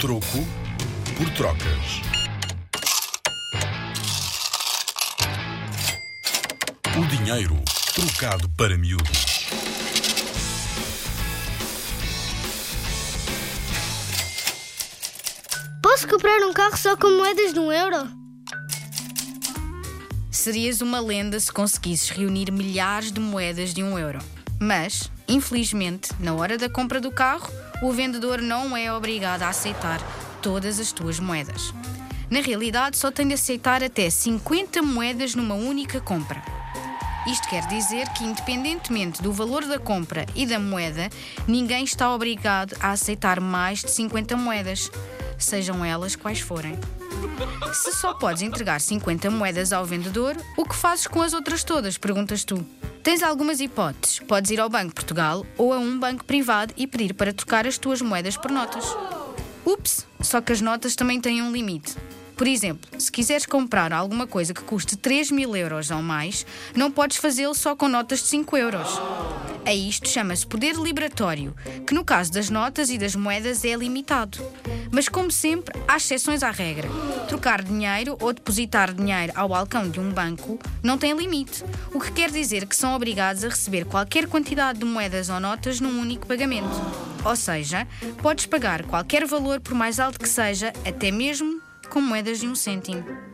Troco por trocas. O dinheiro trocado para miúdos. Posso comprar um carro só com moedas de um euro? Serias uma lenda se conseguisses reunir milhares de moedas de um euro. Mas, infelizmente, na hora da compra do carro, o vendedor não é obrigado a aceitar todas as tuas moedas. Na realidade, só tem de aceitar até 50 moedas numa única compra. Isto quer dizer que, independentemente do valor da compra e da moeda, ninguém está obrigado a aceitar mais de 50 moedas, sejam elas quais forem. Se só podes entregar 50 moedas ao vendedor, o que fazes com as outras todas? Perguntas tu. Tens algumas hipóteses. Podes ir ao Banco Portugal ou a um banco privado e pedir para trocar as tuas moedas por notas. Ups! Só que as notas também têm um limite. Por exemplo, se quiseres comprar alguma coisa que custe 3 mil euros ou mais, não podes fazê-lo só com notas de 5 euros. A isto chama-se poder liberatório, que no caso das notas e das moedas é limitado. Mas, como sempre, há exceções à regra. Trocar dinheiro ou depositar dinheiro ao balcão de um banco não tem limite, o que quer dizer que são obrigados a receber qualquer quantidade de moedas ou notas num único pagamento. Ou seja, podes pagar qualquer valor, por mais alto que seja, até mesmo com moedas de um cêntimo.